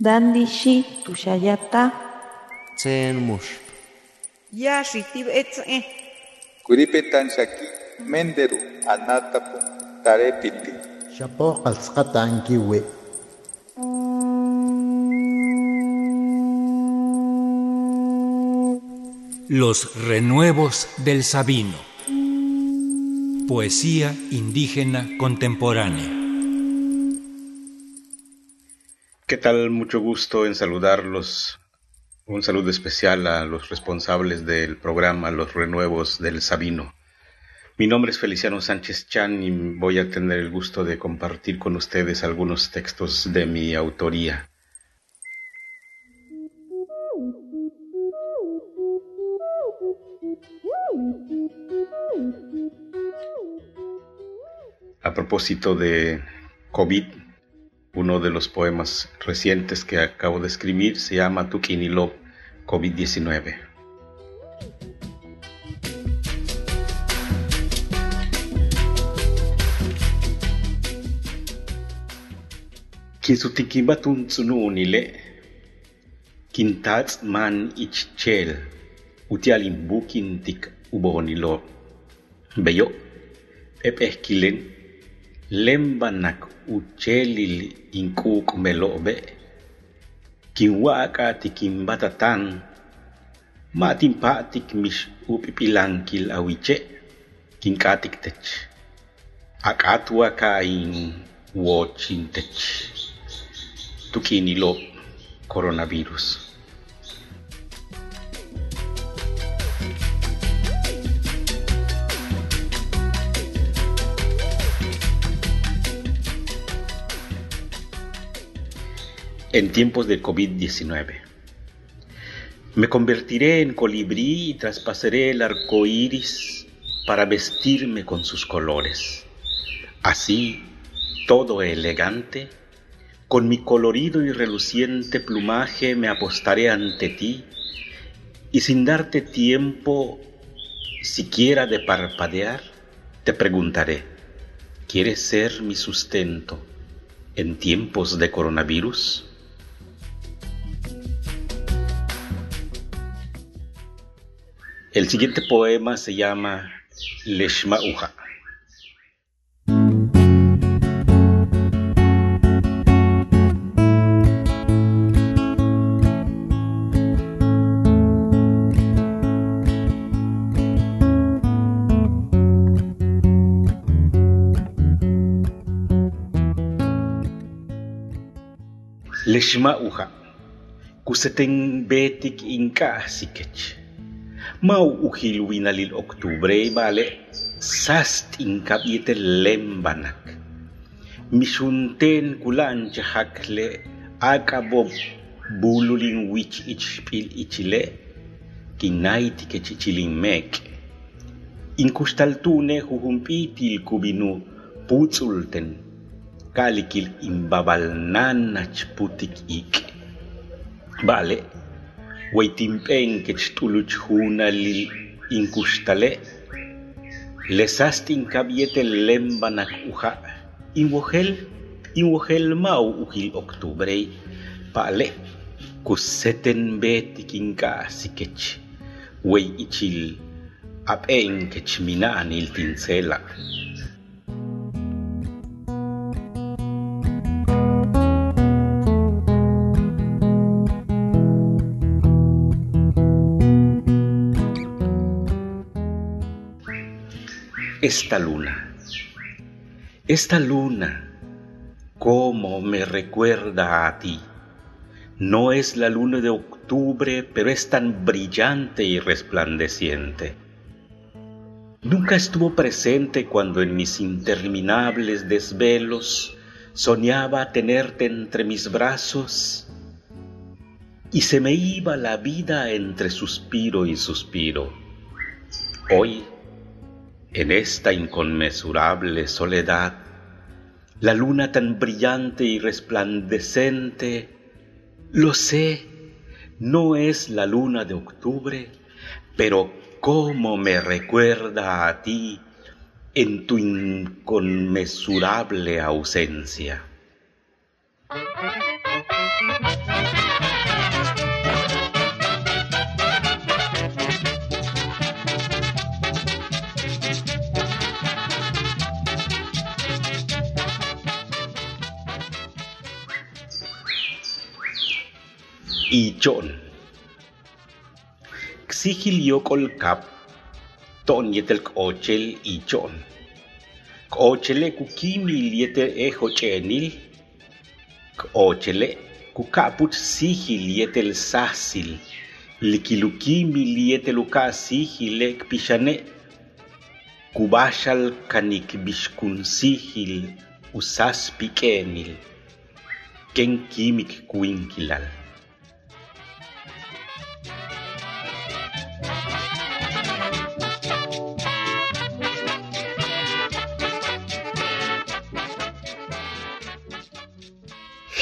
Dandishi tushayata. Tsen mush. Yashi tibetze. Kuripetan shaki menderu anatapu tarepiti. Shapo qalsqatankiwi. Los renuevos del Sabino. Poesía indígena contemporánea. ¿Qué tal? Mucho gusto en saludarlos. Un saludo especial a los responsables del programa Los Renuevos del Sabino. Mi nombre es Feliciano Sánchez Chan y voy a tener el gusto de compartir con ustedes algunos textos de mi autoría. A propósito de COVID, uno de los poemas recientes que acabo de escribir se llama Tukinilov COVID-19. Kisutikibatun tsununile, kintats man ichchel, utialimbukin tik ubonilo. Beyo, epehkilen, Lembannak ucceelil inquuqme lo'be kinwa'aqati kinbata tan ma'tinpa'tik mix up'ipilankil awiche' kink'atiktech aq'atwa ka'in wochintech tuk'inilo' coronavirus. En tiempos de COVID-19. Me convertiré en colibrí y traspasaré el arco iris para vestirme con sus colores. Así, todo elegante, con mi colorido y reluciente plumaje me apostaré ante ti y sin darte tiempo siquiera de parpadear, te preguntaré, ¿quieres ser mi sustento en tiempos de coronavirus? El siguiente poema se llama Leshmauja. Leshmauja, kuseten betik inka sikech. mauuhil winalil octubre bale sastin kabyete lembanak. Misunten kulanche hakle akabob bululin wich ichpil ichile kinaiti kechichilin mek. Inkustaltune huhumpitil kubinu putsulten kalikil imbabalnan nachputik ik. Vale. Huaytimpen quechtuluch juna lil incustale, lesastin cabiete lembanak uja, inwogel, inwogel mau ujil octubre, pale, kuseten betik inka sikech, wey ichil, apen kechminan il tincela. Esta luna. Esta luna, cómo me recuerda a ti. No es la luna de octubre, pero es tan brillante y resplandeciente. Nunca estuvo presente cuando en mis interminables desvelos soñaba tenerte entre mis brazos y se me iba la vida entre suspiro y suspiro. Hoy en esta inconmensurable soledad, la luna tan brillante y resplandecente, lo sé, no es la luna de octubre, pero cómo me recuerda a ti en tu inconmensurable ausencia. ijon xijiliokol kap ton yetel k'ochel ichon k'ochele kukimiliete ejoch'enil k'ochele kuka'puch sijilietel sajsil likilukimilietel uka sijile kpixane' kubaxal kanikbixkunsijil usaspi k'enil ken kimik kuinkilal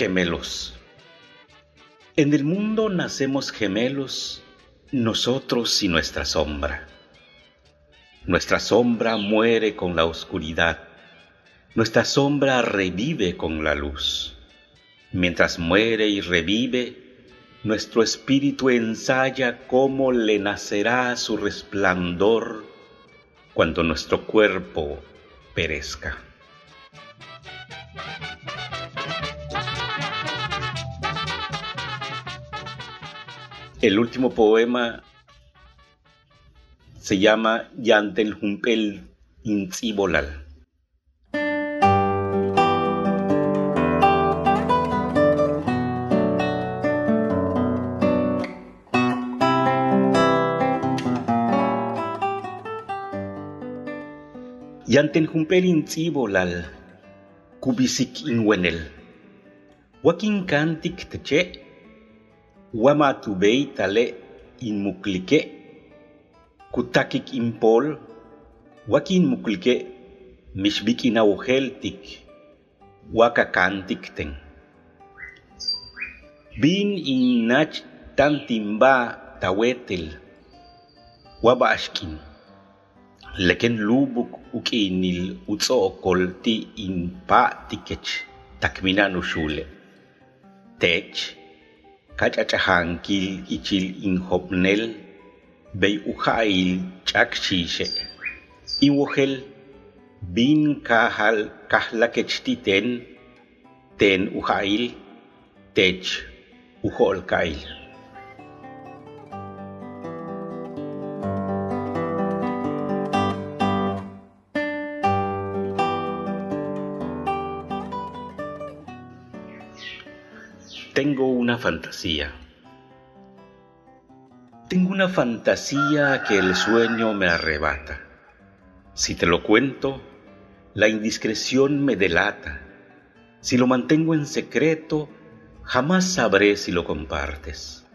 Gemelos. En el mundo nacemos gemelos, nosotros y nuestra sombra. Nuestra sombra muere con la oscuridad, nuestra sombra revive con la luz. Mientras muere y revive, nuestro espíritu ensaya cómo le nacerá su resplandor cuando nuestro cuerpo perezca. El último poema se llama Yantel Humpel Intzibolal. Yanten Humpel Intzibolal, Kubisik Inwenel. Wakin Kantik Teche wama tubei tale inmuklike kutakik impol wakin muklike mishbiki nauheltik wakakantikten bin innach tantimba tawetel wabashkin leken lubuk ukinil ti inpa tikech takmina nushule. Tech kach'ach'ajankil ichil injopnel bey uja'il ch'akxixe inwojel bin kahal kahlakech ten uja'il tech ujolkail Tengo una fantasía. Tengo una fantasía que el sueño me arrebata. Si te lo cuento, la indiscreción me delata. Si lo mantengo en secreto, jamás sabré si lo compartes.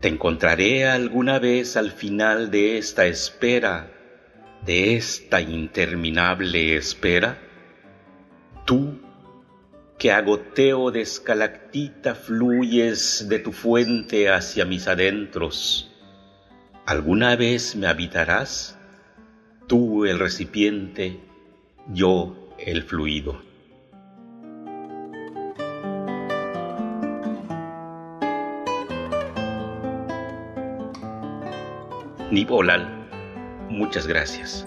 Te encontraré alguna vez al final de esta espera, de esta interminable espera. Tú que a goteo de escalactita fluyes de tu fuente hacia mis adentros. ¿Alguna vez me habitarás? Tú el recipiente, yo el fluido. Nibolal, muchas gracias.